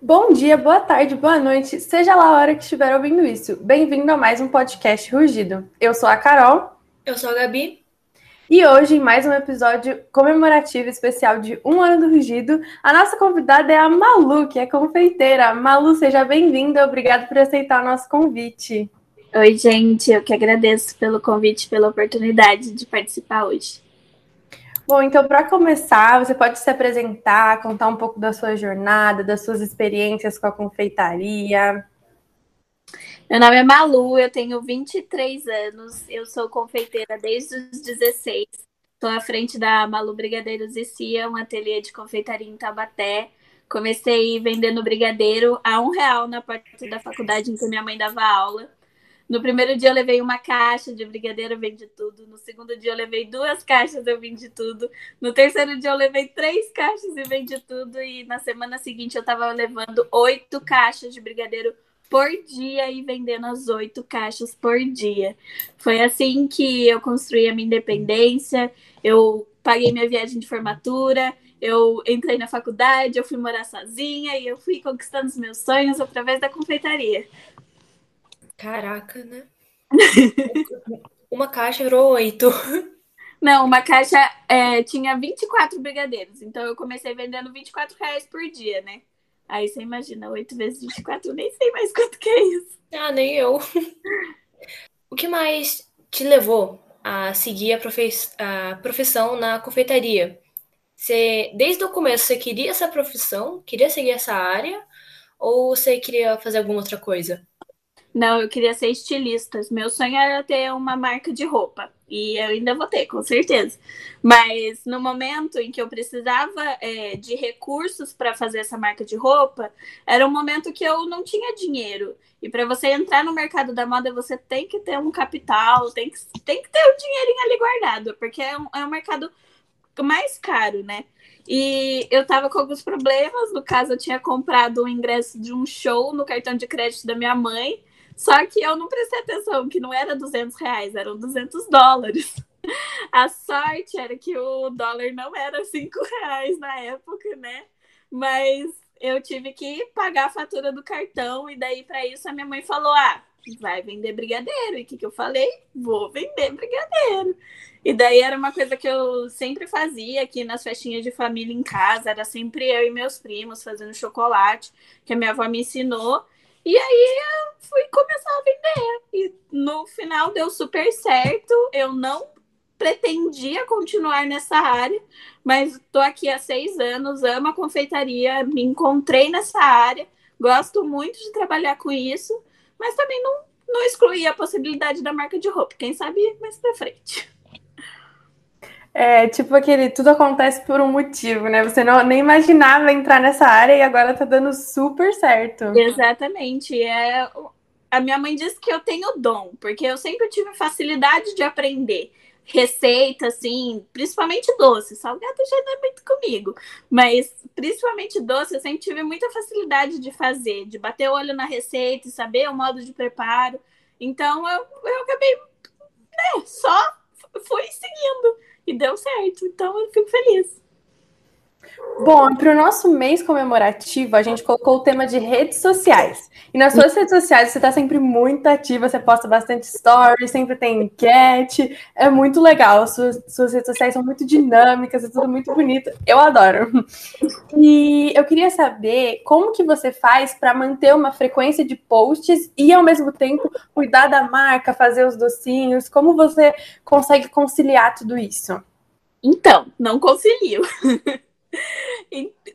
Bom dia, boa tarde, boa noite, seja lá a hora que estiver ouvindo isso. Bem-vindo a mais um podcast Rugido. Eu sou a Carol. Eu sou a Gabi. E hoje, em mais um episódio comemorativo especial de um ano do Rugido, a nossa convidada é a Malu, que é confeiteira. Malu, seja bem-vinda, obrigada por aceitar o nosso convite. Oi, gente, eu que agradeço pelo convite, pela oportunidade de participar hoje. Bom, então, para começar, você pode se apresentar, contar um pouco da sua jornada, das suas experiências com a confeitaria. Meu nome é Malu, eu tenho 23 anos, eu sou confeiteira desde os 16. Estou à frente da Malu Brigadeiros e Cia, um ateliê de confeitaria em Tabaté. Comecei vendendo brigadeiro a um real na porta da faculdade em que minha mãe dava aula. No primeiro dia eu levei uma caixa de brigadeiro, eu vendi tudo. No segundo dia eu levei duas caixas, eu vendi tudo. No terceiro dia eu levei três caixas e vendi tudo. E na semana seguinte eu tava levando oito caixas de brigadeiro por dia e vendendo as oito caixas por dia. Foi assim que eu construí a minha independência. Eu paguei minha viagem de formatura. Eu entrei na faculdade, eu fui morar sozinha e eu fui conquistando os meus sonhos através da confeitaria. Caraca, né? uma caixa virou oito. Não, uma caixa é, tinha 24 brigadeiros. Então eu comecei vendendo 24 reais por dia, né? Aí você imagina, 8 vezes 24, eu nem sei mais quanto que é isso. Ah, nem eu. o que mais te levou a seguir a, profe a profissão na confeitaria? Você, desde o começo, você queria essa profissão? Queria seguir essa área? Ou você queria fazer alguma outra coisa? Não, eu queria ser estilista. Meu sonho era ter uma marca de roupa. E eu ainda vou ter, com certeza. Mas no momento em que eu precisava é, de recursos para fazer essa marca de roupa, era um momento que eu não tinha dinheiro. E para você entrar no mercado da moda, você tem que ter um capital, tem que, tem que ter o um dinheirinho ali guardado, porque é um, é um mercado mais caro, né? E eu tava com alguns problemas. No caso, eu tinha comprado um ingresso de um show no cartão de crédito da minha mãe. Só que eu não prestei atenção que não era 200 reais, eram 200 dólares. A sorte era que o dólar não era 5 reais na época, né? Mas eu tive que pagar a fatura do cartão e daí para isso a minha mãe falou: "Ah, vai vender brigadeiro". E o que, que eu falei? Vou vender brigadeiro. E daí era uma coisa que eu sempre fazia aqui nas festinhas de família em casa, era sempre eu e meus primos fazendo chocolate, que a minha avó me ensinou. E aí eu fui começar a vender. E no final deu super certo. Eu não pretendia continuar nessa área, mas estou aqui há seis anos, amo a confeitaria, me encontrei nessa área, gosto muito de trabalhar com isso, mas também não, não excluí a possibilidade da marca de roupa. Quem sabe mais para frente. É tipo aquele tudo acontece por um motivo, né? Você não, nem imaginava entrar nessa área e agora tá dando super certo. Exatamente. É, a minha mãe disse que eu tenho dom, porque eu sempre tive facilidade de aprender receita, assim, principalmente doce. Salgado já não é muito comigo, mas principalmente doce, eu sempre tive muita facilidade de fazer, de bater o olho na receita, saber o modo de preparo. Então eu, eu acabei, né, só fui seguindo e deu certo. Então eu fico feliz. Bom, para o nosso mês comemorativo, a gente colocou o tema de redes sociais. E nas suas redes sociais você está sempre muito ativa, você posta bastante stories, sempre tem enquete, é muito legal. Suas, suas redes sociais são muito dinâmicas, é tudo muito bonito. Eu adoro. E eu queria saber como que você faz para manter uma frequência de posts e ao mesmo tempo cuidar da marca, fazer os docinhos. Como você consegue conciliar tudo isso? Então, não concilio.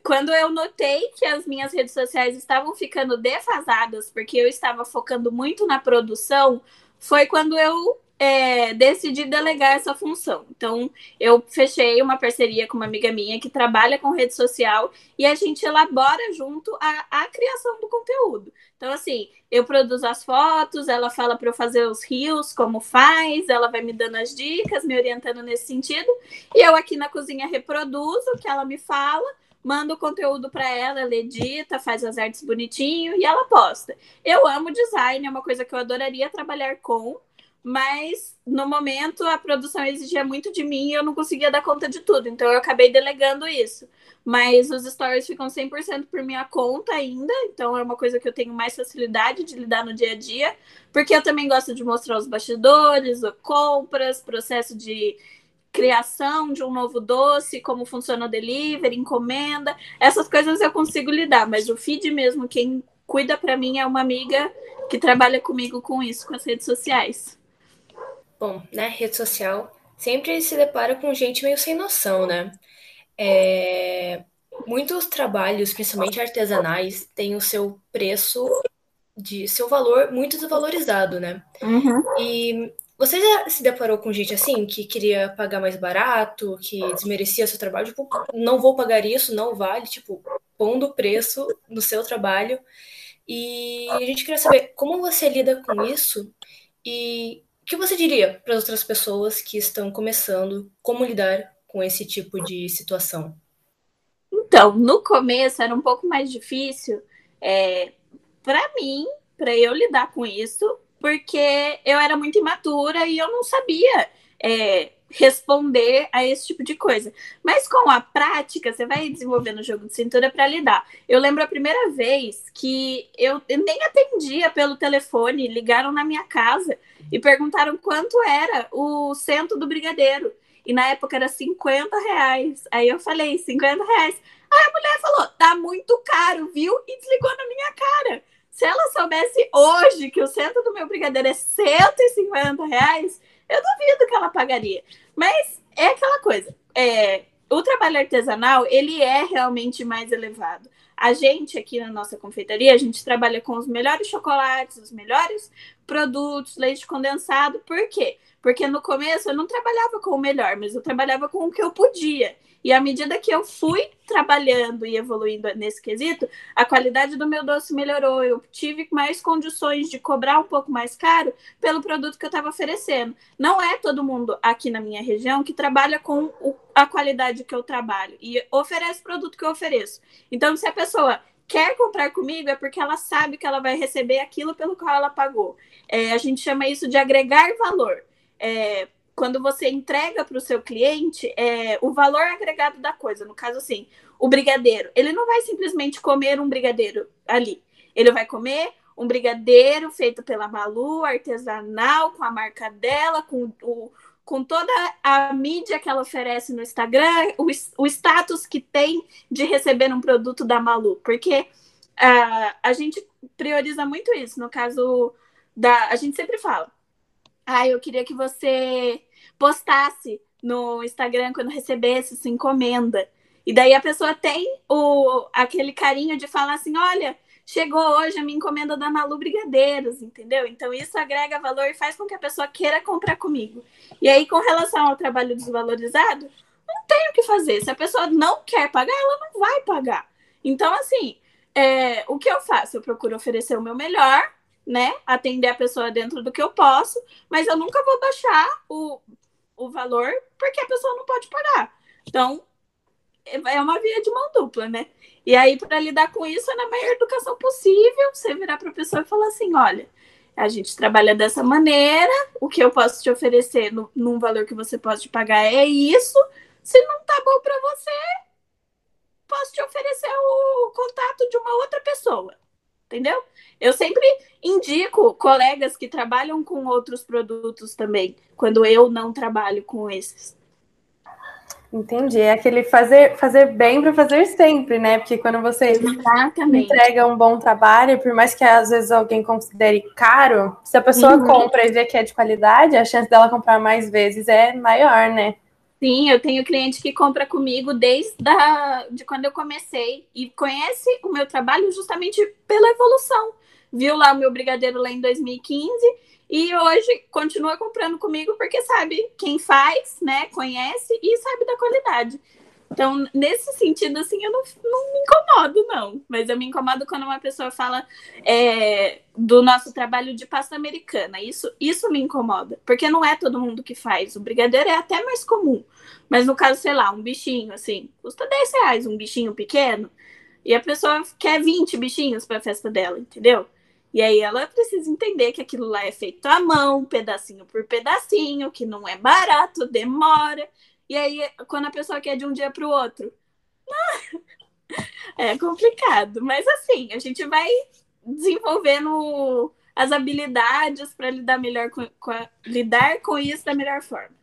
Quando eu notei que as minhas redes sociais estavam ficando defasadas, porque eu estava focando muito na produção, foi quando eu é, decidi delegar essa função. Então, eu fechei uma parceria com uma amiga minha que trabalha com rede social e a gente elabora junto a, a criação do conteúdo. Então, assim, eu produzo as fotos, ela fala para eu fazer os rios, como faz, ela vai me dando as dicas, me orientando nesse sentido, e eu aqui na cozinha reproduzo o que ela me fala mando o conteúdo para ela, ela edita, faz as artes bonitinho e ela posta. Eu amo design, é uma coisa que eu adoraria trabalhar com, mas no momento a produção exigia muito de mim e eu não conseguia dar conta de tudo, então eu acabei delegando isso. Mas os stories ficam 100% por minha conta ainda, então é uma coisa que eu tenho mais facilidade de lidar no dia a dia, porque eu também gosto de mostrar os bastidores, compras, processo de criação de um novo doce, como funciona o delivery, encomenda, essas coisas eu consigo lidar, mas o feed mesmo, quem cuida para mim é uma amiga que trabalha comigo com isso, com as redes sociais. Bom, né, rede social sempre se depara com gente meio sem noção, né? É... Muitos trabalhos, principalmente artesanais, têm o seu preço de seu valor muito desvalorizado, né? Uhum. E você já se deparou com gente assim que queria pagar mais barato, que desmerecia seu trabalho, tipo, não vou pagar isso, não vale, tipo, pondo preço no seu trabalho. E a gente queria saber como você lida com isso e o que você diria para as outras pessoas que estão começando, como lidar com esse tipo de situação? Então, no começo era um pouco mais difícil é, para mim, para eu lidar com isso, porque eu era muito imatura e eu não sabia é, responder a esse tipo de coisa. Mas com a prática, você vai desenvolvendo o jogo de cintura para lidar. Eu lembro a primeira vez que eu nem atendia pelo telefone, ligaram na minha casa e perguntaram quanto era o centro do brigadeiro. E na época era 50 reais. Aí eu falei, 50 reais. Aí a mulher falou, tá muito caro, viu? E desligou na minha cara. Se ela soubesse hoje que o centro do meu brigadeiro é 150 reais, eu duvido que ela pagaria. Mas é aquela coisa. É, o trabalho artesanal, ele é realmente mais elevado. A gente aqui na nossa confeitaria, a gente trabalha com os melhores chocolates, os melhores produtos, leite condensado. Por quê? Porque no começo eu não trabalhava com o melhor, mas eu trabalhava com o que eu podia. E à medida que eu fui trabalhando e evoluindo nesse quesito, a qualidade do meu doce melhorou. Eu tive mais condições de cobrar um pouco mais caro pelo produto que eu estava oferecendo. Não é todo mundo aqui na minha região que trabalha com o, a qualidade que eu trabalho e oferece o produto que eu ofereço. Então, se a pessoa quer comprar comigo é porque ela sabe que ela vai receber aquilo pelo qual ela pagou. É, a gente chama isso de agregar valor. É, quando você entrega para o seu cliente é, o valor agregado da coisa. No caso, assim, o brigadeiro. Ele não vai simplesmente comer um brigadeiro ali. Ele vai comer um brigadeiro feito pela Malu, artesanal, com a marca dela, com o, com toda a mídia que ela oferece no Instagram, o, o status que tem de receber um produto da Malu, porque uh, a gente prioriza muito isso. No caso da. A gente sempre fala. Ah, eu queria que você postasse no Instagram quando recebesse sua encomenda. E daí a pessoa tem o, aquele carinho de falar assim: olha, chegou hoje a minha encomenda da Malu Brigadeiros, entendeu? Então isso agrega valor e faz com que a pessoa queira comprar comigo. E aí, com relação ao trabalho desvalorizado, não tem o que fazer. Se a pessoa não quer pagar, ela não vai pagar. Então, assim, é, o que eu faço? Eu procuro oferecer o meu melhor, né? Atender a pessoa dentro do que eu posso, mas eu nunca vou baixar o, o valor porque a pessoa não pode pagar. Então, é uma via de mão dupla, né? E aí, para lidar com isso, é na maior educação possível, você virar para a pessoa e falar assim: olha, a gente trabalha dessa maneira, o que eu posso te oferecer no, num valor que você pode pagar é isso. Se não tá bom para você, posso te oferecer o contato de uma outra pessoa. Entendeu? Eu sempre indico colegas que trabalham com outros produtos também, quando eu não trabalho com esses. Entendi. É aquele fazer, fazer bem para fazer sempre, né? Porque quando você Exatamente. entrega um bom trabalho, por mais que às vezes alguém considere caro, se a pessoa uhum. compra e vê que é de qualidade, a chance dela comprar mais vezes é maior, né? Sim, eu tenho cliente que compra comigo desde a, de quando eu comecei e conhece o meu trabalho justamente pela evolução. Viu lá o meu brigadeiro lá em 2015 e hoje continua comprando comigo porque sabe quem faz, né? Conhece e sabe da qualidade. Então, nesse sentido, assim, eu não, não me incomodo, não. Mas eu me incomodo quando uma pessoa fala é, do nosso trabalho de pasta americana. Isso, isso me incomoda. Porque não é todo mundo que faz. O brigadeiro é até mais comum. Mas no caso, sei lá, um bichinho, assim, custa 10 reais um bichinho pequeno. E a pessoa quer 20 bichinhos para a festa dela, entendeu? E aí ela precisa entender que aquilo lá é feito à mão, pedacinho por pedacinho, que não é barato, demora. E aí, quando a pessoa quer de um dia para o outro, é complicado. Mas assim, a gente vai desenvolvendo as habilidades para lidar melhor com, com a, lidar com isso da melhor forma.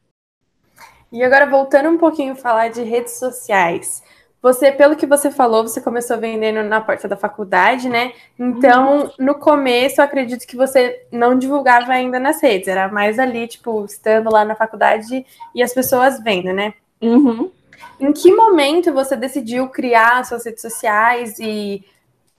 E agora voltando um pouquinho falar de redes sociais. Você, pelo que você falou, você começou vendendo na porta da faculdade, né? Então, uhum. no começo, eu acredito que você não divulgava ainda nas redes, era mais ali, tipo, estando lá na faculdade e as pessoas vendo, né? Uhum. Em que momento você decidiu criar suas redes sociais e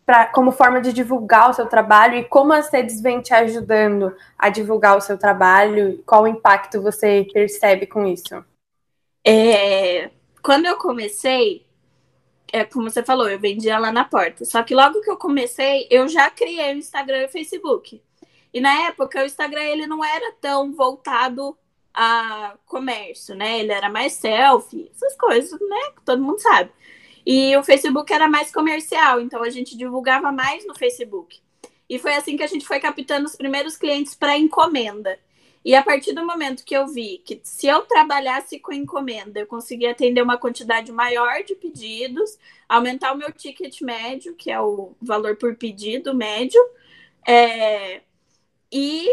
pra, como forma de divulgar o seu trabalho e como as redes vêm te ajudando a divulgar o seu trabalho? Qual o impacto você percebe com isso? É, quando eu comecei, é como você falou, eu vendia lá na porta. Só que logo que eu comecei, eu já criei o Instagram e o Facebook. E na época, o Instagram ele não era tão voltado a comércio, né? Ele era mais selfie, essas coisas, né? Que todo mundo sabe. E o Facebook era mais comercial, então a gente divulgava mais no Facebook. E foi assim que a gente foi captando os primeiros clientes para encomenda. E a partir do momento que eu vi que se eu trabalhasse com encomenda, eu conseguia atender uma quantidade maior de pedidos, aumentar o meu ticket médio, que é o valor por pedido médio, é, e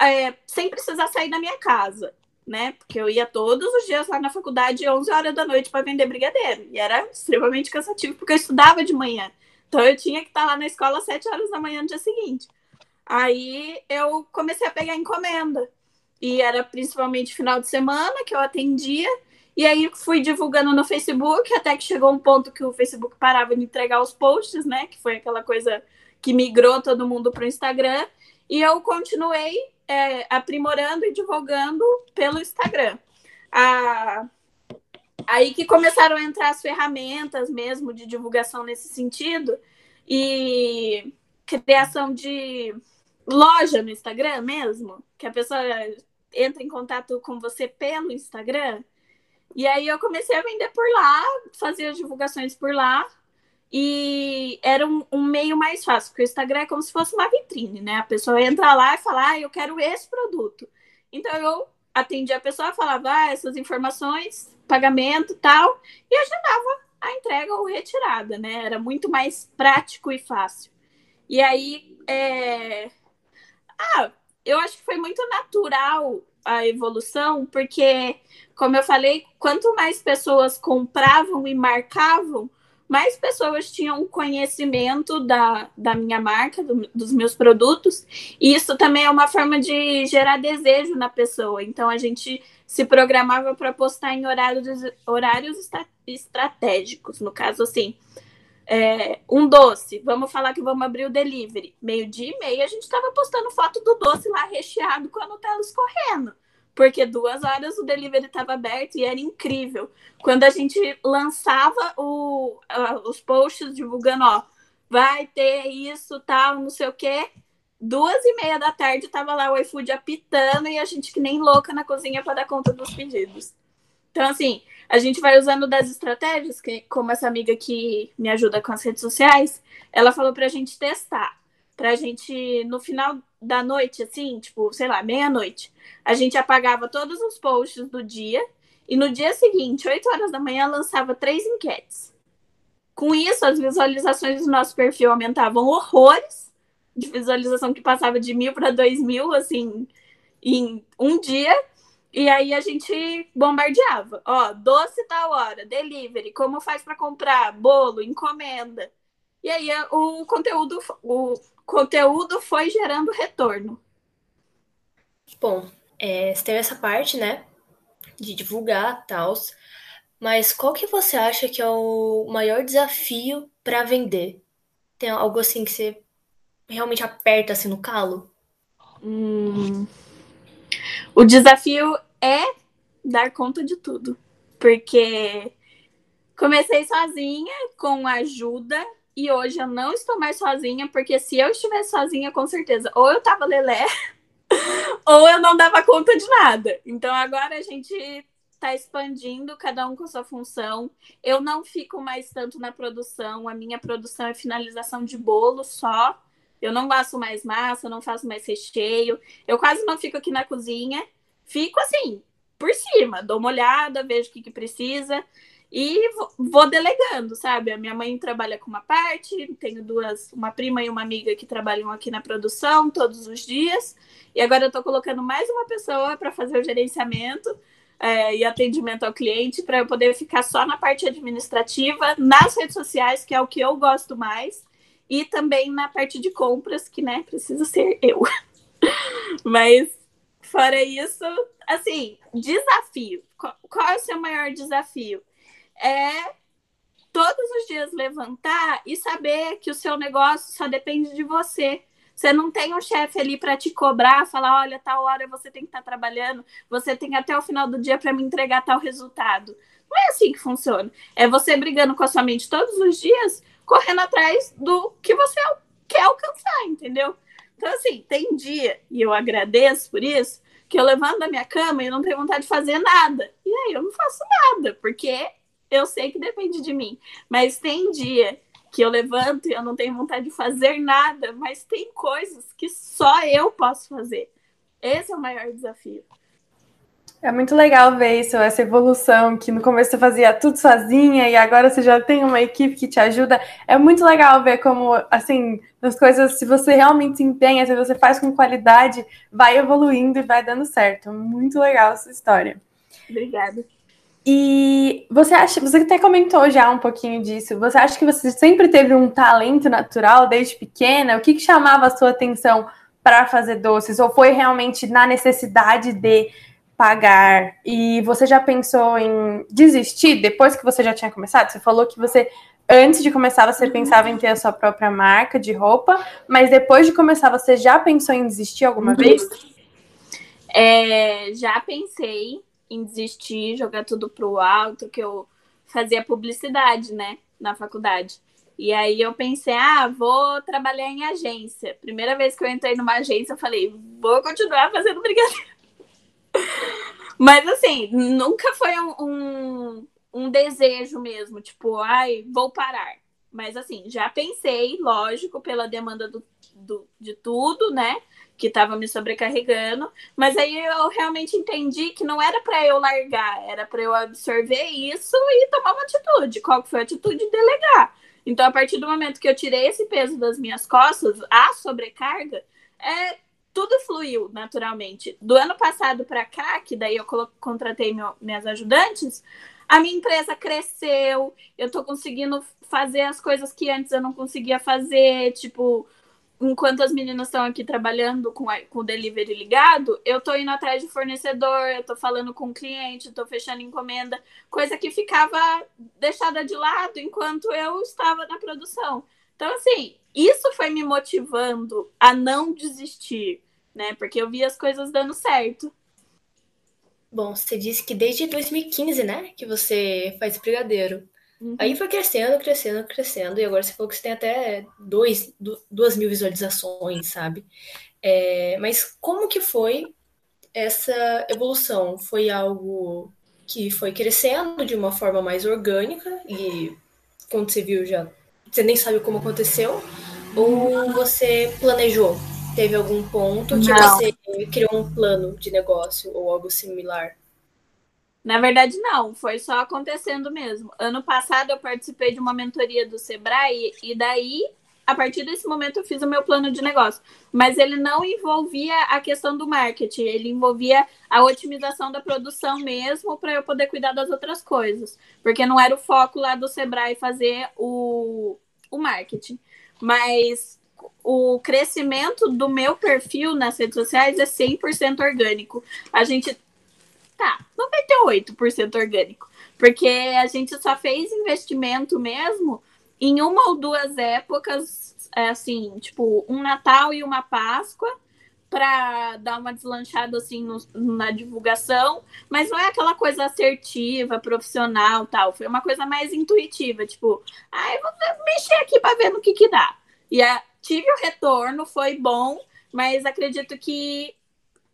é, sem precisar sair da minha casa, né? Porque eu ia todos os dias lá na faculdade, 11 horas da noite, para vender brigadeiro. E era extremamente cansativo, porque eu estudava de manhã. Então eu tinha que estar lá na escola às 7 horas da manhã no dia seguinte. Aí eu comecei a pegar encomenda. E era principalmente final de semana que eu atendia. E aí fui divulgando no Facebook, até que chegou um ponto que o Facebook parava de entregar os posts, né? Que foi aquela coisa que migrou todo mundo para o Instagram. E eu continuei é, aprimorando e divulgando pelo Instagram. Ah, aí que começaram a entrar as ferramentas mesmo de divulgação nesse sentido. E criação de loja no Instagram mesmo, que a pessoa entra em contato com você pelo Instagram. E aí eu comecei a vender por lá, fazer as divulgações por lá. E era um, um, meio mais fácil, porque o Instagram é como se fosse uma vitrine, né? A pessoa entra lá e fala, ah, eu quero esse produto. Então eu atendia a pessoa, falava ah, essas informações, pagamento tal, e agendava a entrega ou retirada, né? Era muito mais prático e fácil. E aí, é, ah, eu acho que foi muito natural a evolução, porque, como eu falei, quanto mais pessoas compravam e marcavam, mais pessoas tinham conhecimento da, da minha marca, do, dos meus produtos, e isso também é uma forma de gerar desejo na pessoa. Então, a gente se programava para postar em horários, horários estratégicos, no caso, assim, é, um doce, vamos falar que vamos abrir o delivery. Meio-dia e meia a gente estava postando foto do doce lá recheado com a Nutella escorrendo. Porque duas horas o delivery estava aberto e era incrível. Quando a gente lançava o, uh, os posts divulgando, ó, vai ter isso, tal, não sei o quê. Duas e meia da tarde estava lá o iFood apitando e a gente que nem louca na cozinha para dar conta dos pedidos. Então, assim, a gente vai usando das estratégias, que, como essa amiga que me ajuda com as redes sociais, ela falou pra gente testar. Pra gente, no final da noite, assim, tipo, sei lá, meia-noite, a gente apagava todos os posts do dia e no dia seguinte, 8 horas da manhã, lançava três enquetes. Com isso, as visualizações do nosso perfil aumentavam horrores, de visualização que passava de mil para dois mil, assim, em um dia. E aí a gente bombardeava. Ó, doce tal hora, delivery, como faz para comprar, bolo, encomenda. E aí o conteúdo, o conteúdo foi gerando retorno. Bom, é, você teve essa parte, né? De divulgar tal. Mas qual que você acha que é o maior desafio para vender? Tem algo assim que você realmente aperta assim no calo? Hum. O desafio é dar conta de tudo. Porque Comecei sozinha, com ajuda, e hoje eu não estou mais sozinha, porque se eu estivesse sozinha, com certeza, ou eu tava lelé, ou eu não dava conta de nada. Então agora a gente está expandindo, cada um com sua função. Eu não fico mais tanto na produção, a minha produção é finalização de bolo só. Eu não faço mais massa, não faço mais recheio. Eu quase não fico aqui na cozinha. Fico assim, por cima, dou uma olhada, vejo o que, que precisa e vou delegando, sabe? A minha mãe trabalha com uma parte, tenho duas, uma prima e uma amiga que trabalham aqui na produção todos os dias, e agora eu tô colocando mais uma pessoa para fazer o gerenciamento é, e atendimento ao cliente, para eu poder ficar só na parte administrativa, nas redes sociais, que é o que eu gosto mais, e também na parte de compras, que né, precisa ser eu. Mas fora isso, assim, desafio. Qual é o seu maior desafio? é todos os dias levantar e saber que o seu negócio só depende de você. Você não tem um chefe ali para te cobrar, falar, olha, tal hora você tem que estar tá trabalhando, você tem até o final do dia para me entregar tal resultado. Não é assim que funciona. É você brigando com a sua mente todos os dias, correndo atrás do que você quer alcançar, entendeu? Então, assim, tem dia, e eu agradeço por isso, que eu levanto da minha cama e não tenho vontade de fazer nada. E aí eu não faço nada, porque eu sei que depende de mim. Mas tem dia que eu levanto e eu não tenho vontade de fazer nada, mas tem coisas que só eu posso fazer. Esse é o maior desafio. É muito legal ver isso, essa evolução, que no começo você fazia tudo sozinha e agora você já tem uma equipe que te ajuda. É muito legal ver como, assim, as coisas, se você realmente se empenha, se você faz com qualidade, vai evoluindo e vai dando certo. Muito legal essa história. Obrigada. E você acha, você até comentou já um pouquinho disso, você acha que você sempre teve um talento natural desde pequena? O que, que chamava a sua atenção para fazer doces? Ou foi realmente na necessidade de pagar? E você já pensou em desistir depois que você já tinha começado? Você falou que você, antes de começar, você pensava em ter a sua própria marca de roupa, mas depois de começar, você já pensou em desistir alguma uhum. vez? É, já pensei, em desistir, jogar tudo pro alto, que eu fazia publicidade, né, na faculdade. E aí eu pensei, ah, vou trabalhar em agência. Primeira vez que eu entrei numa agência, eu falei, vou continuar fazendo brigadeiro. Mas assim, nunca foi um, um, um, desejo mesmo, tipo, ai, vou parar. Mas assim, já pensei, lógico, pela demanda do, do, de tudo, né? que estava me sobrecarregando, mas aí eu realmente entendi que não era para eu largar, era para eu absorver isso e tomar uma atitude. Qual foi a atitude? Delegar. Então, a partir do momento que eu tirei esse peso das minhas costas, a sobrecarga, é, tudo fluiu naturalmente. Do ano passado para cá, que daí eu contratei meu, minhas ajudantes, a minha empresa cresceu, eu estou conseguindo fazer as coisas que antes eu não conseguia fazer, tipo, enquanto as meninas estão aqui trabalhando com, a, com o delivery ligado, eu tô indo atrás de fornecedor, eu tô falando com o cliente, tô fechando encomenda, coisa que ficava deixada de lado enquanto eu estava na produção. Então, assim, isso foi me motivando a não desistir, né? Porque eu vi as coisas dando certo. Bom, você disse que desde 2015, né, que você faz brigadeiro. Uhum. Aí foi crescendo, crescendo, crescendo, e agora você falou que você tem até dois, duas mil visualizações, sabe? É, mas como que foi essa evolução? Foi algo que foi crescendo de uma forma mais orgânica e quando você viu já você nem sabe como aconteceu? Ou você planejou? Teve algum ponto que Não. você criou um plano de negócio ou algo similar? Na verdade, não, foi só acontecendo mesmo. Ano passado eu participei de uma mentoria do Sebrae e daí, a partir desse momento, eu fiz o meu plano de negócio. Mas ele não envolvia a questão do marketing, ele envolvia a otimização da produção mesmo para eu poder cuidar das outras coisas. Porque não era o foco lá do Sebrae fazer o, o marketing. Mas o crescimento do meu perfil nas redes sociais é 100% orgânico. A gente Tá, 98% orgânico. Porque a gente só fez investimento mesmo em uma ou duas épocas, é assim, tipo, um Natal e uma Páscoa, para dar uma deslanchada assim no, na divulgação, mas não é aquela coisa assertiva, profissional, tal. Foi uma coisa mais intuitiva, tipo, ah, eu vou mexer aqui para ver no que que dá. E a, tive o retorno, foi bom, mas acredito que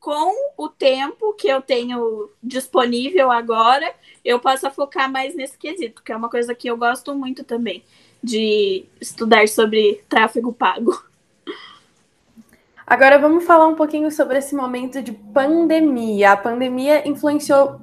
com o tempo que eu tenho disponível agora, eu possa focar mais nesse quesito, que é uma coisa que eu gosto muito também de estudar sobre tráfego pago. Agora vamos falar um pouquinho sobre esse momento de pandemia. A pandemia influenciou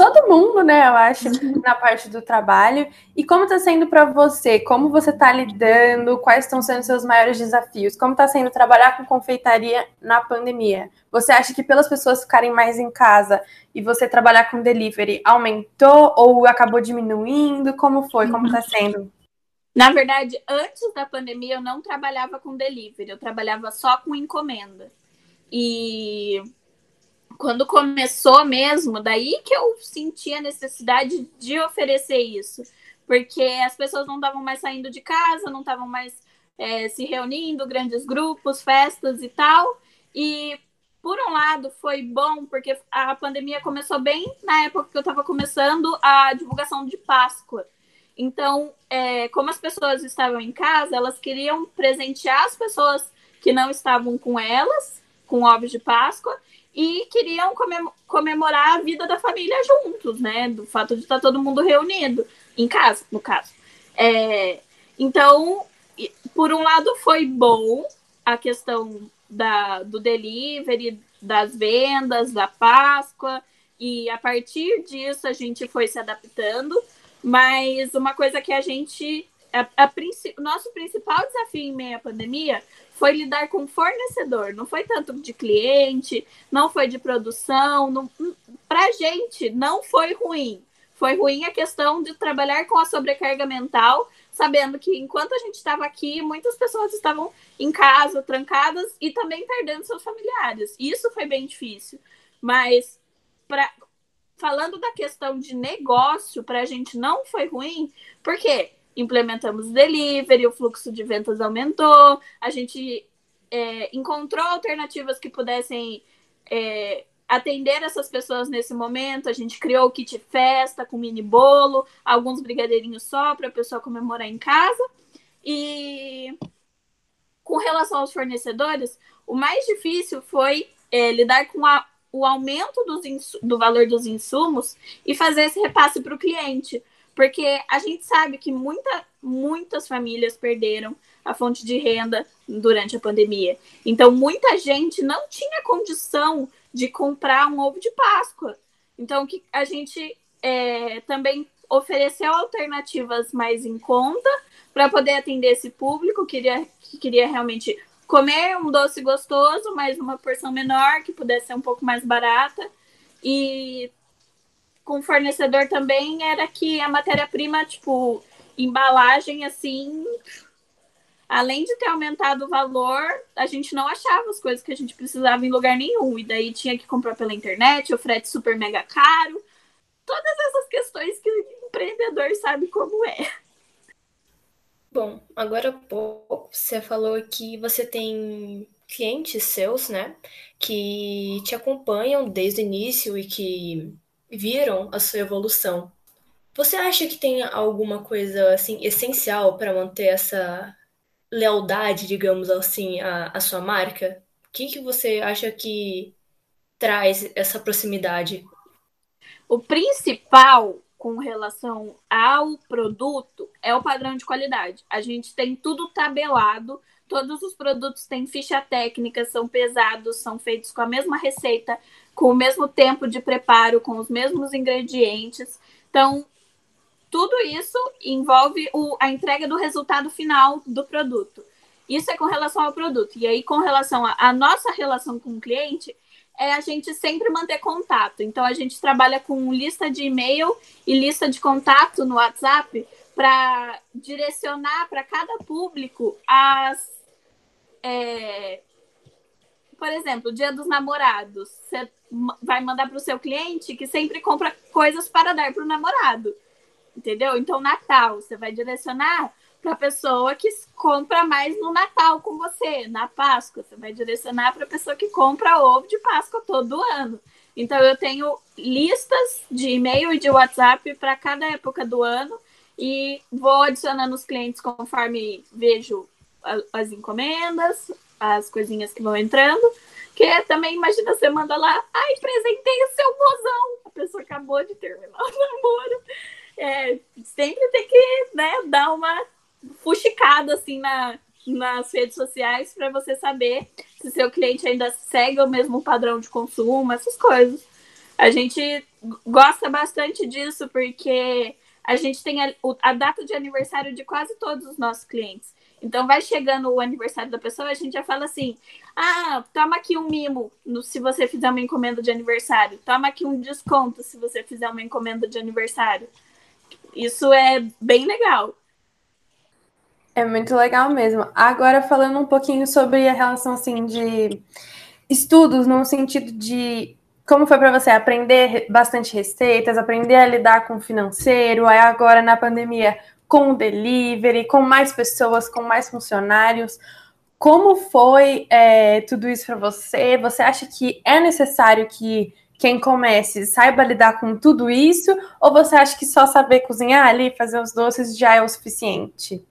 todo mundo, né? Eu acho, na parte do trabalho. E como está sendo para você? Como você está lidando? Quais estão sendo seus maiores desafios? Como está sendo trabalhar com confeitaria na pandemia? Você acha que pelas pessoas ficarem mais em casa e você trabalhar com delivery aumentou ou acabou diminuindo? Como foi? Como está sendo? Na verdade, antes da pandemia, eu não trabalhava com delivery, eu trabalhava só com encomenda. E quando começou mesmo, daí que eu senti a necessidade de oferecer isso. Porque as pessoas não estavam mais saindo de casa, não estavam mais é, se reunindo, grandes grupos, festas e tal. E por um lado foi bom, porque a pandemia começou bem na época que eu estava começando a divulgação de Páscoa. Então, é, como as pessoas estavam em casa, elas queriam presentear as pessoas que não estavam com elas, com ovos de Páscoa, e queriam comemorar a vida da família juntos, né? Do fato de estar todo mundo reunido, em casa, no caso. É, então, por um lado, foi bom a questão da, do delivery, das vendas, da Páscoa, e a partir disso a gente foi se adaptando. Mas uma coisa que a gente. A, a, nosso principal desafio em meio à pandemia foi lidar com fornecedor, não foi tanto de cliente, não foi de produção. Não, pra gente, não foi ruim. Foi ruim a questão de trabalhar com a sobrecarga mental, sabendo que enquanto a gente estava aqui, muitas pessoas estavam em casa, trancadas e também perdendo seus familiares. Isso foi bem difícil. Mas pra, falando da questão de negócio, para a gente não foi ruim, porque implementamos delivery, o fluxo de vendas aumentou, a gente é, encontrou alternativas que pudessem é, atender essas pessoas nesse momento. A gente criou o kit festa com mini bolo, alguns brigadeirinhos só para a pessoa comemorar em casa. E com relação aos fornecedores, o mais difícil foi é, lidar com a o aumento do valor dos insumos e fazer esse repasse para o cliente. Porque a gente sabe que muita, muitas famílias perderam a fonte de renda durante a pandemia. Então, muita gente não tinha condição de comprar um ovo de Páscoa. Então, que a gente é, também ofereceu alternativas mais em conta para poder atender esse público que queria, que queria realmente comer um doce gostoso, mas uma porção menor, que pudesse ser um pouco mais barata. E com o fornecedor também era que a matéria-prima, tipo, embalagem assim, além de ter aumentado o valor, a gente não achava as coisas que a gente precisava em lugar nenhum. E daí tinha que comprar pela internet, o frete super mega caro. Todas essas questões que o empreendedor sabe como é. Bom, agora há pouco você falou que você tem clientes seus, né, que te acompanham desde o início e que viram a sua evolução. Você acha que tem alguma coisa assim essencial para manter essa lealdade, digamos assim, à, à sua marca? O que, que você acha que traz essa proximidade? O principal com relação ao produto é o padrão de qualidade. A gente tem tudo tabelado, todos os produtos têm ficha técnica, são pesados, são feitos com a mesma receita, com o mesmo tempo de preparo, com os mesmos ingredientes. Então, tudo isso envolve o, a entrega do resultado final do produto. Isso é com relação ao produto. E aí, com relação à nossa relação com o cliente, é a gente sempre manter contato. Então, a gente trabalha com lista de e-mail e lista de contato no WhatsApp para direcionar para cada público as. É, por exemplo, Dia dos Namorados. Você vai mandar para o seu cliente que sempre compra coisas para dar para o namorado. Entendeu? Então, Natal, você vai direcionar para a pessoa que compra mais no Natal com você, na Páscoa. Você vai direcionar para a pessoa que compra ovo de Páscoa todo ano. Então, eu tenho listas de e-mail e de WhatsApp para cada época do ano e vou adicionando os clientes conforme vejo as encomendas, as coisinhas que vão entrando. Que é, também, imagina, você manda lá, ai, presentei o seu mozão. A pessoa acabou de terminar o namoro. É, sempre tem que né, dar uma fuxicada assim na, nas redes sociais para você saber se seu cliente ainda segue o mesmo padrão de consumo, essas coisas. A gente gosta bastante disso porque a gente tem a, a, data de aniversário de quase todos os nossos clientes. Então vai chegando o aniversário da pessoa, a gente já fala assim: ah, toma aqui um mimo se você fizer uma encomenda de aniversário, toma aqui um desconto se você fizer uma encomenda de aniversário. Isso é bem legal. É muito legal mesmo. Agora falando um pouquinho sobre a relação assim de estudos no sentido de como foi para você aprender bastante receitas, aprender a lidar com o financeiro, aí agora na pandemia com o delivery, com mais pessoas, com mais funcionários. Como foi é, tudo isso para você? Você acha que é necessário que quem comece saiba lidar com tudo isso? Ou você acha que só saber cozinhar ali, fazer os doces já é o suficiente?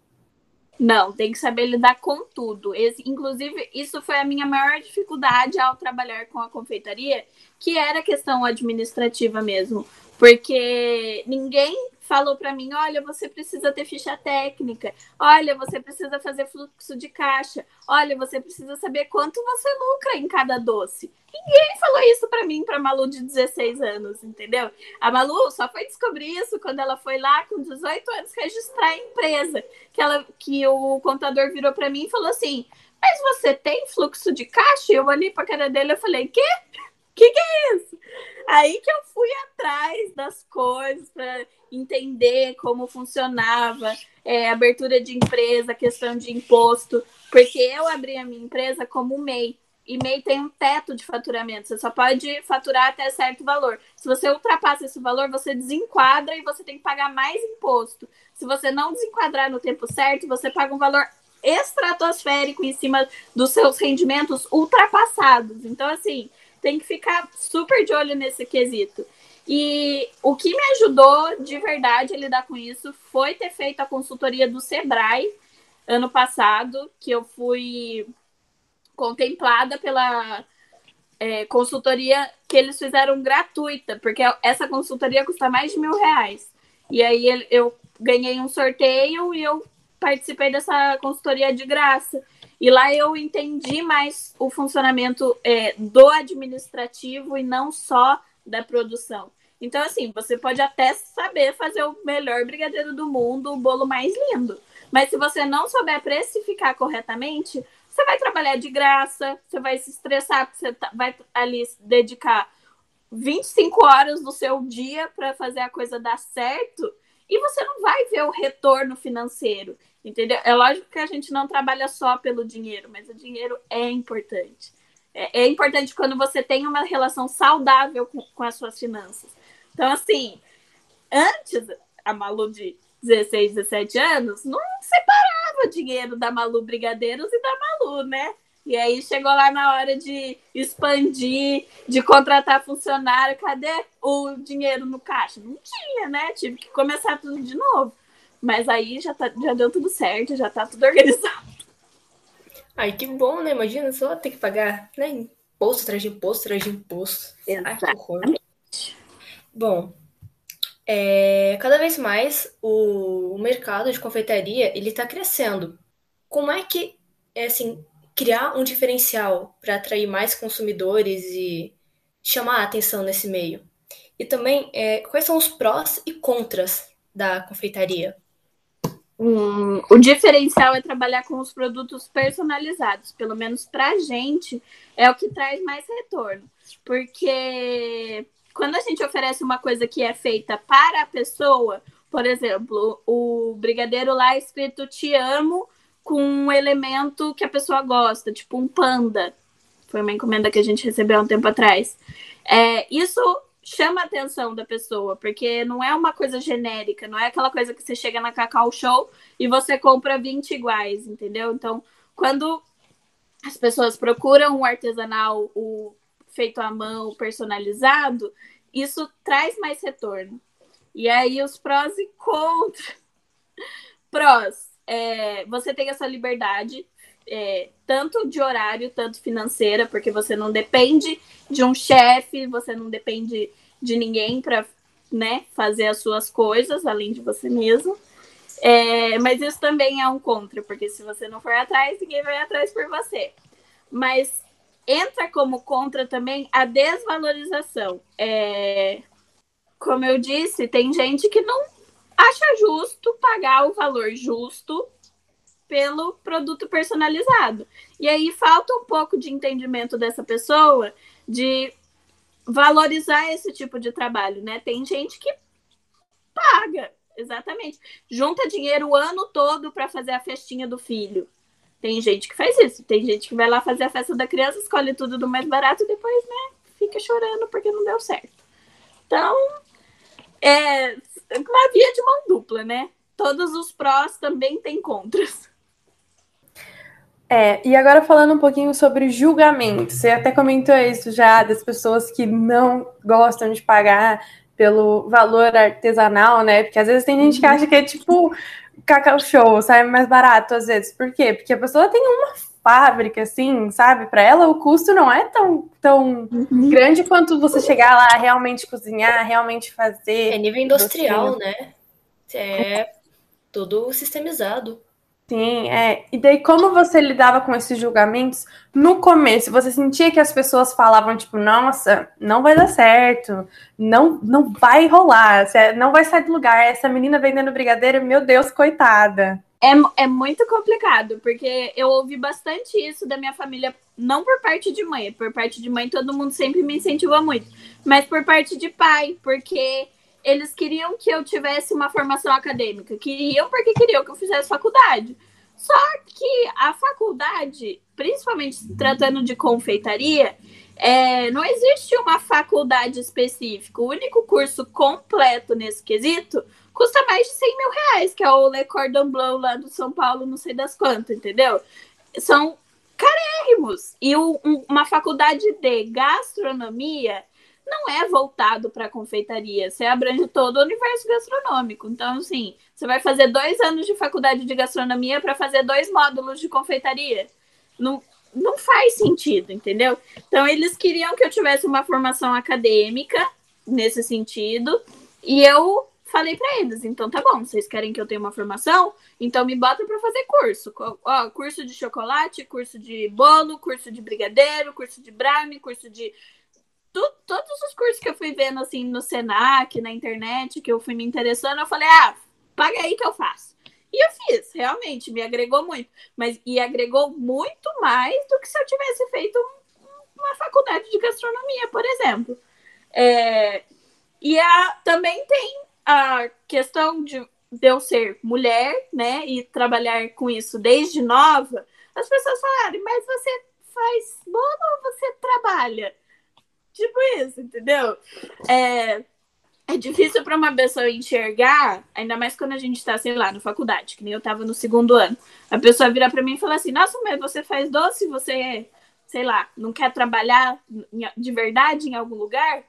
Não, tem que saber lidar com tudo. Esse, inclusive, isso foi a minha maior dificuldade ao trabalhar com a confeitaria, que era questão administrativa mesmo. Porque ninguém falou para mim: olha, você precisa ter ficha técnica, olha, você precisa fazer fluxo de caixa, olha, você precisa saber quanto você lucra em cada doce. Ninguém falou isso para mim, para Malu de 16 anos, entendeu? A Malu só foi descobrir isso quando ela foi lá com 18 anos registrar a empresa, que ela que o contador virou para mim e falou assim: "Mas você tem fluxo de caixa?" Eu olhei para cara dele e falei: "Quê? Que que é isso?" Aí que eu fui atrás das coisas para entender como funcionava é, abertura de empresa, questão de imposto, porque eu abri a minha empresa como MEI. E MEI tem um teto de faturamento, você só pode faturar até certo valor. Se você ultrapassa esse valor, você desenquadra e você tem que pagar mais imposto. Se você não desenquadrar no tempo certo, você paga um valor estratosférico em cima dos seus rendimentos ultrapassados. Então, assim, tem que ficar super de olho nesse quesito. E o que me ajudou de verdade a lidar com isso foi ter feito a consultoria do Sebrae ano passado, que eu fui contemplada pela é, consultoria que eles fizeram gratuita, porque essa consultoria custa mais de mil reais. E aí eu ganhei um sorteio e eu participei dessa consultoria de graça. E lá eu entendi mais o funcionamento é, do administrativo e não só da produção. Então, assim, você pode até saber fazer o melhor brigadeiro do mundo, o bolo mais lindo. Mas se você não souber precificar corretamente, você vai trabalhar de graça, você vai se estressar, você tá, vai ali dedicar 25 horas do seu dia para fazer a coisa dar certo e você não vai ver o retorno financeiro, entendeu? É lógico que a gente não trabalha só pelo dinheiro, mas o dinheiro é importante. É, é importante quando você tem uma relação saudável com, com as suas finanças. Então, assim, antes, a Malu de 16, 17 anos, não separava dinheiro da Malu Brigadeiros e da Malu, né? E aí chegou lá na hora de expandir, de contratar funcionário, cadê o dinheiro no caixa? Não tinha, né? Tive que começar tudo de novo. Mas aí já, tá, já deu tudo certo, já tá tudo organizado. Ai, que bom, né? Imagina só ter que pagar né? imposto atrás de imposto atrás de imposto. Exatamente. Bom, é, cada vez mais o mercado de confeitaria ele está crescendo. Como é que é assim criar um diferencial para atrair mais consumidores e chamar a atenção nesse meio? E também é, quais são os prós e contras da confeitaria? Hum, o diferencial é trabalhar com os produtos personalizados, pelo menos para a gente é o que traz mais retorno, porque quando a gente oferece uma coisa que é feita para a pessoa, por exemplo, o brigadeiro lá escrito te amo com um elemento que a pessoa gosta, tipo um panda. Foi uma encomenda que a gente recebeu há um tempo atrás. É, isso chama a atenção da pessoa, porque não é uma coisa genérica, não é aquela coisa que você chega na Cacau Show e você compra 20 iguais, entendeu? Então, quando as pessoas procuram um artesanal, o feito à mão, personalizado, isso traz mais retorno. E aí os prós e contras. Prós, é, você tem essa liberdade, é, tanto de horário, tanto financeira, porque você não depende de um chefe, você não depende de ninguém para né, fazer as suas coisas, além de você mesmo. É, mas isso também é um contra, porque se você não for atrás, ninguém vai atrás por você. Mas entra como contra também a desvalorização. É, como eu disse, tem gente que não acha justo pagar o valor justo pelo produto personalizado. E aí falta um pouco de entendimento dessa pessoa de valorizar esse tipo de trabalho, né? Tem gente que paga, exatamente. Junta dinheiro o ano todo para fazer a festinha do filho. Tem gente que faz isso. Tem gente que vai lá fazer a festa da criança, escolhe tudo do mais barato e depois, né, fica chorando porque não deu certo. Então, é uma via de mão dupla, né? Todos os prós também têm contras. É, e agora falando um pouquinho sobre julgamento. Você até comentou isso já, das pessoas que não gostam de pagar pelo valor artesanal, né? Porque às vezes tem gente que acha que é tipo cacau show, sai mais barato às vezes. Por quê? Porque a pessoa tem uma fábrica, assim, sabe? Para ela o custo não é tão, tão uhum. grande quanto você chegar lá, realmente cozinhar, realmente fazer. É nível industrial, né? É tudo sistemizado. Sim, é. E daí, como você lidava com esses julgamentos no começo? Você sentia que as pessoas falavam, tipo, nossa, não vai dar certo, não, não vai rolar, não vai sair do lugar, essa menina vendendo brigadeiro, meu Deus, coitada. É, é muito complicado, porque eu ouvi bastante isso da minha família, não por parte de mãe, por parte de mãe todo mundo sempre me incentivou muito, mas por parte de pai, porque eles queriam que eu tivesse uma formação acadêmica, queriam porque queriam que eu fizesse faculdade. Só que a faculdade, principalmente se tratando de confeitaria, é, não existe uma faculdade específica. O único curso completo nesse quesito custa mais de 100 mil reais, que é o Le Cordon Bleu lá do São Paulo, não sei das quantas, entendeu? São carérrimos. E o, um, uma faculdade de gastronomia não é voltado para confeitaria. Você abrange todo o universo gastronômico. Então, assim, você vai fazer dois anos de faculdade de gastronomia para fazer dois módulos de confeitaria. Não, não faz sentido, entendeu? Então, eles queriam que eu tivesse uma formação acadêmica nesse sentido. E eu falei para eles, então tá bom, vocês querem que eu tenha uma formação? Então me bota para fazer curso. Ó, curso de chocolate, curso de bolo, curso de brigadeiro, curso de brownie, curso de tu, todos os cursos que eu fui vendo assim no Senac, na internet, que eu fui me interessando, eu falei: "Ah, paga aí que eu faço". E eu fiz, realmente, me agregou muito. Mas e agregou muito mais do que se eu tivesse feito uma faculdade de gastronomia, por exemplo. É, e a, também tem a questão de, de eu ser mulher, né, e trabalhar com isso desde nova, as pessoas falaram, mas você faz bolo ou você trabalha? Tipo isso, entendeu? É, é difícil para uma pessoa enxergar, ainda mais quando a gente está, sei lá, na faculdade, que nem eu estava no segundo ano. A pessoa vira para mim e fala assim: Nossa, mas você faz doce, você, sei lá, não quer trabalhar de verdade em algum lugar?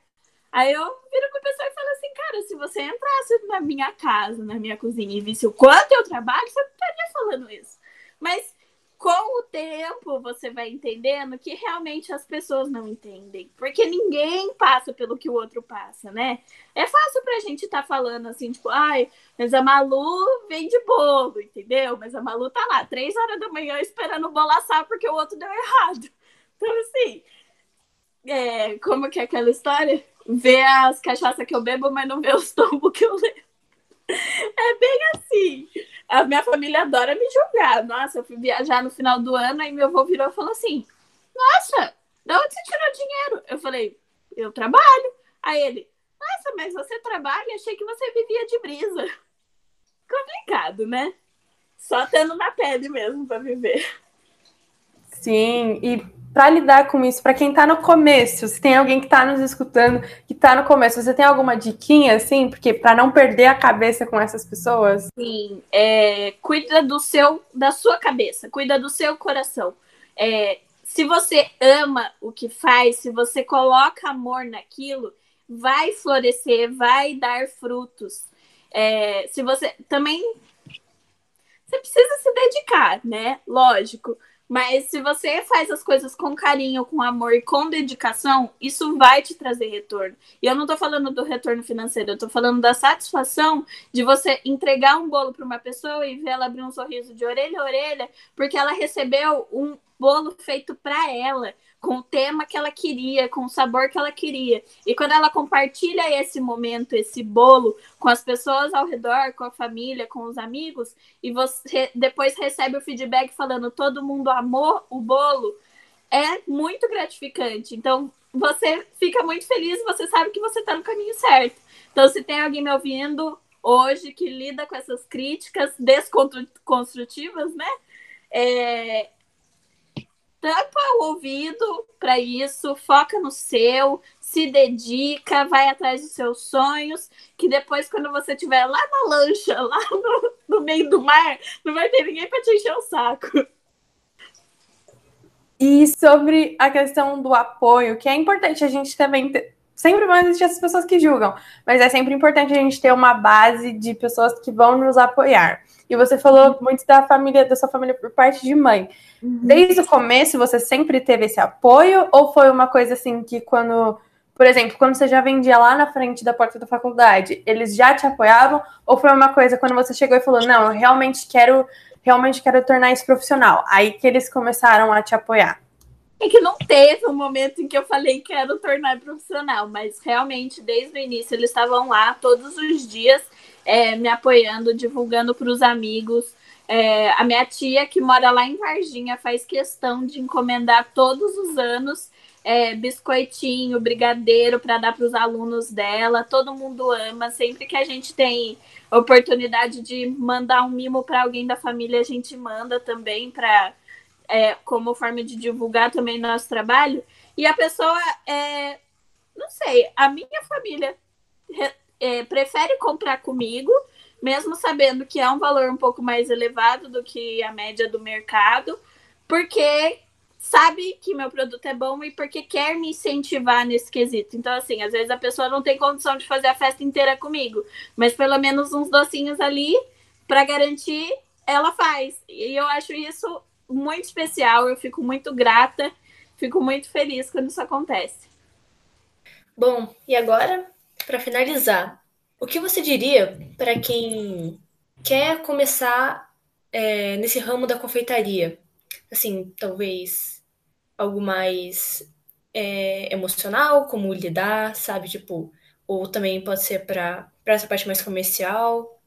Aí eu viro com a pessoa e falo assim, cara, se você entrasse na minha casa, na minha cozinha e visse o quanto eu trabalho, você não estaria falando isso. Mas com o tempo você vai entendendo que realmente as pessoas não entendem. Porque ninguém passa pelo que o outro passa, né? É fácil pra gente estar tá falando assim, tipo, ai, mas a Malu vende bolo, entendeu? Mas a Malu tá lá, três horas da manhã esperando o bolo assar porque o outro deu errado. Então, assim, é, como que é aquela história? ver as cachaças que eu bebo, mas não ver os tombos que eu levo. É bem assim. A minha família adora me julgar. Nossa, eu fui viajar no final do ano, aí meu avô virou e falou assim: Nossa, de onde você tirou dinheiro? Eu falei: Eu trabalho. Aí ele: Nossa, mas você trabalha? Achei que você vivia de brisa. Complicado, né? Só tendo na pele mesmo para viver. Sim, e para lidar com isso, para quem está no começo, se tem alguém que está nos escutando, que está no começo, você tem alguma diquinha, assim, porque para não perder a cabeça com essas pessoas? Sim, é, cuida do seu, da sua cabeça, cuida do seu coração. É, se você ama o que faz, se você coloca amor naquilo, vai florescer, vai dar frutos. É, se você também você precisa se dedicar, né? Lógico. Mas se você faz as coisas com carinho, com amor e com dedicação, isso vai te trazer retorno. E eu não tô falando do retorno financeiro, eu tô falando da satisfação de você entregar um bolo para uma pessoa e ver ela abrir um sorriso de orelha a orelha, porque ela recebeu um bolo feito para ela, com o tema que ela queria, com o sabor que ela queria. E quando ela compartilha esse momento, esse bolo, com as pessoas ao redor, com a família, com os amigos, e você depois recebe o feedback falando todo mundo amou o bolo, é muito gratificante. Então, você fica muito feliz, você sabe que você está no caminho certo. Então, se tem alguém me ouvindo hoje que lida com essas críticas desconstrutivas, né? É, tampa o ouvido para isso, foca no seu, se dedica, vai atrás dos seus sonhos, que depois, quando você estiver lá na lancha, lá no, no meio do mar, não vai ter ninguém para te encher o saco. E sobre a questão do apoio, que é importante a gente também ter, sempre vão existir as pessoas que julgam, mas é sempre importante a gente ter uma base de pessoas que vão nos apoiar. E você falou muito da família, da sua família por parte de mãe. Uhum. Desde o começo você sempre teve esse apoio ou foi uma coisa assim que quando, por exemplo, quando você já vendia lá na frente da porta da faculdade, eles já te apoiavam ou foi uma coisa quando você chegou e falou: "Não, eu realmente quero, realmente quero tornar isso profissional". Aí que eles começaram a te apoiar? É que não teve um momento em que eu falei que quero tornar profissional, mas realmente desde o início eles estavam lá todos os dias é, me apoiando, divulgando para os amigos. É, a minha tia, que mora lá em Varginha, faz questão de encomendar todos os anos é, biscoitinho, brigadeiro para dar para os alunos dela. Todo mundo ama. Sempre que a gente tem oportunidade de mandar um mimo para alguém da família, a gente manda também para é, como forma de divulgar também nosso trabalho. E a pessoa, é, não sei, a minha família é, prefere comprar comigo, mesmo sabendo que é um valor um pouco mais elevado do que a média do mercado, porque sabe que meu produto é bom e porque quer me incentivar nesse quesito. Então, assim, às vezes a pessoa não tem condição de fazer a festa inteira comigo, mas pelo menos uns docinhos ali para garantir, ela faz. E eu acho isso muito especial, eu fico muito grata, fico muito feliz quando isso acontece. Bom, e agora, para finalizar, o que você diria para quem quer começar é, nesse ramo da confeitaria? Assim, talvez algo mais é, emocional, como lidar, sabe? Tipo, ou também pode ser para essa parte mais comercial.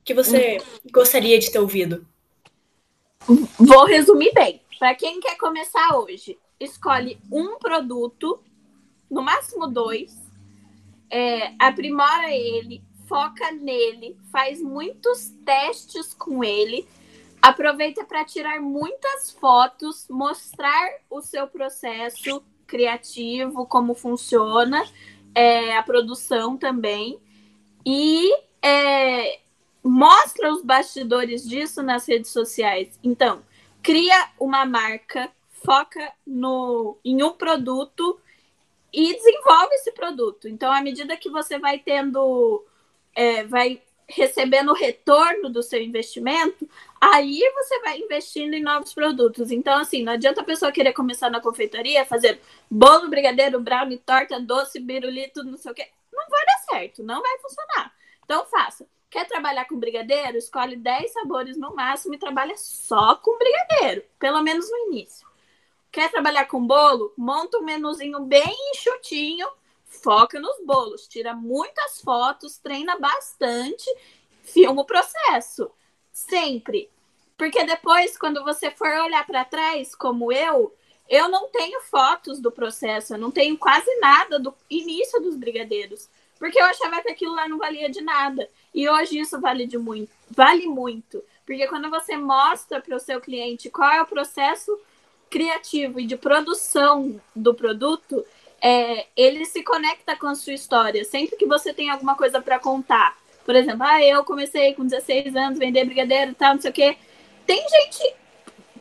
O que você hum. gostaria de ter ouvido? Vou resumir bem. Para quem quer começar hoje, escolhe um produto, no máximo dois, é, aprimora ele, foca nele, faz muitos testes com ele, aproveita para tirar muitas fotos, mostrar o seu processo criativo, como funciona, é, a produção também, e é, mostra os bastidores disso nas redes sociais. Então, cria uma marca, foca no, em um produto e desenvolve esse produto. Então, à medida que você vai tendo, é, vai recebendo o retorno do seu investimento, aí você vai investindo em novos produtos. Então, assim, não adianta a pessoa querer começar na confeitaria, fazer bolo, brigadeiro, brownie, torta, doce, birulito, não sei o quê. Não vai dar certo, não vai funcionar. Então, faça. Quer trabalhar com brigadeiro? Escolhe 10 sabores no máximo e trabalha só com brigadeiro, pelo menos no início. Quer trabalhar com bolo? Monta um menuzinho bem enxutinho, foca nos bolos, tira muitas fotos, treina bastante, filma o processo. Sempre. Porque depois, quando você for olhar para trás, como eu, eu não tenho fotos do processo, eu não tenho quase nada do início dos brigadeiros. Porque eu achava que aquilo lá não valia de nada. E hoje isso vale de muito, vale muito. Porque quando você mostra para o seu cliente qual é o processo criativo e de produção do produto, é, ele se conecta com a sua história. Sempre que você tem alguma coisa para contar. Por exemplo, ah, eu comecei com 16 anos vender brigadeiro e tal, não sei o quê. Tem gente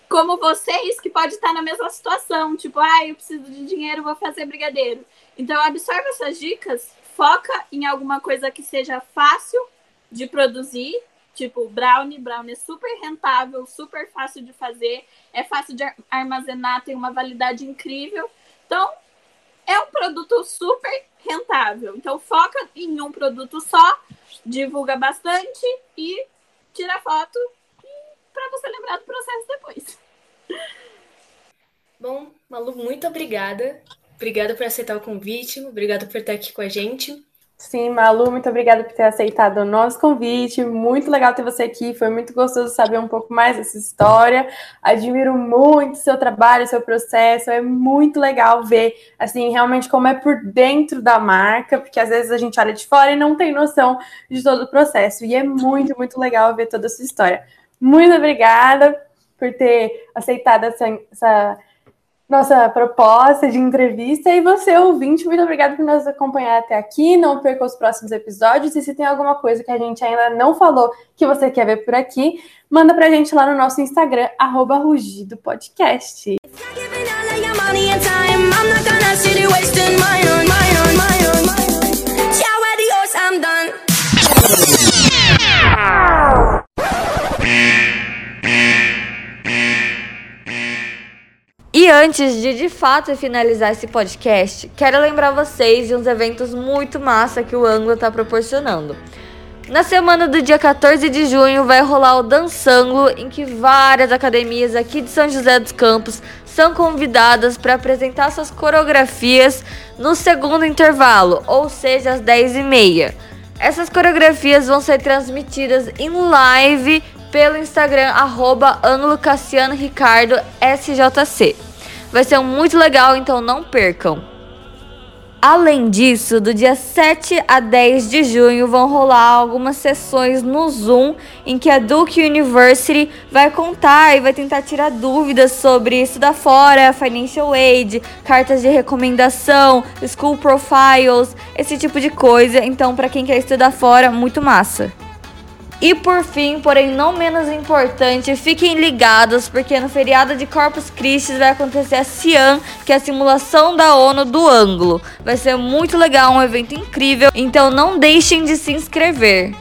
como vocês que pode estar na mesma situação, tipo, ah, eu preciso de dinheiro, vou fazer brigadeiro. Então, absorve essas dicas, foca em alguma coisa que seja fácil de produzir, tipo brownie, brownie é super rentável, super fácil de fazer, é fácil de armazenar, tem uma validade incrível. Então, é um produto super rentável. Então, foca em um produto só, divulga bastante e tira foto para você lembrar do processo depois. Bom, Malu, muito obrigada. Obrigada por aceitar o convite, obrigada por estar aqui com a gente. Sim, Malu, muito obrigada por ter aceitado o nosso convite. Muito legal ter você aqui. Foi muito gostoso saber um pouco mais dessa história. Admiro muito seu trabalho, seu processo. É muito legal ver, assim, realmente como é por dentro da marca, porque às vezes a gente olha de fora e não tem noção de todo o processo. E é muito, muito legal ver toda essa história. Muito obrigada por ter aceitado essa, essa nossa proposta de entrevista. E você, ouvinte, muito obrigada por nos acompanhar até aqui. Não perca os próximos episódios. E se tem alguma coisa que a gente ainda não falou que você quer ver por aqui, manda pra gente lá no nosso Instagram, arroba Rugido Podcast. Antes de de fato finalizar esse podcast, quero lembrar vocês de uns eventos muito massa que o Anglo está proporcionando. Na semana do dia 14 de junho vai rolar o Dançanglo, em que várias academias aqui de São José dos Campos são convidadas para apresentar suas coreografias no segundo intervalo, ou seja, às 10h30. Essas coreografias vão ser transmitidas em live pelo Instagram, arroba SJC. Vai ser muito legal, então não percam. Além disso, do dia 7 a 10 de junho vão rolar algumas sessões no Zoom em que a Duke University vai contar e vai tentar tirar dúvidas sobre estudar fora, financial aid, cartas de recomendação, school profiles, esse tipo de coisa. Então, para quem quer estudar fora, muito massa. E por fim, porém não menos importante, fiquem ligados porque no feriado de Corpus Christi vai acontecer a Cian, que é a simulação da ONU do ângulo. Vai ser muito legal, um evento incrível, então não deixem de se inscrever.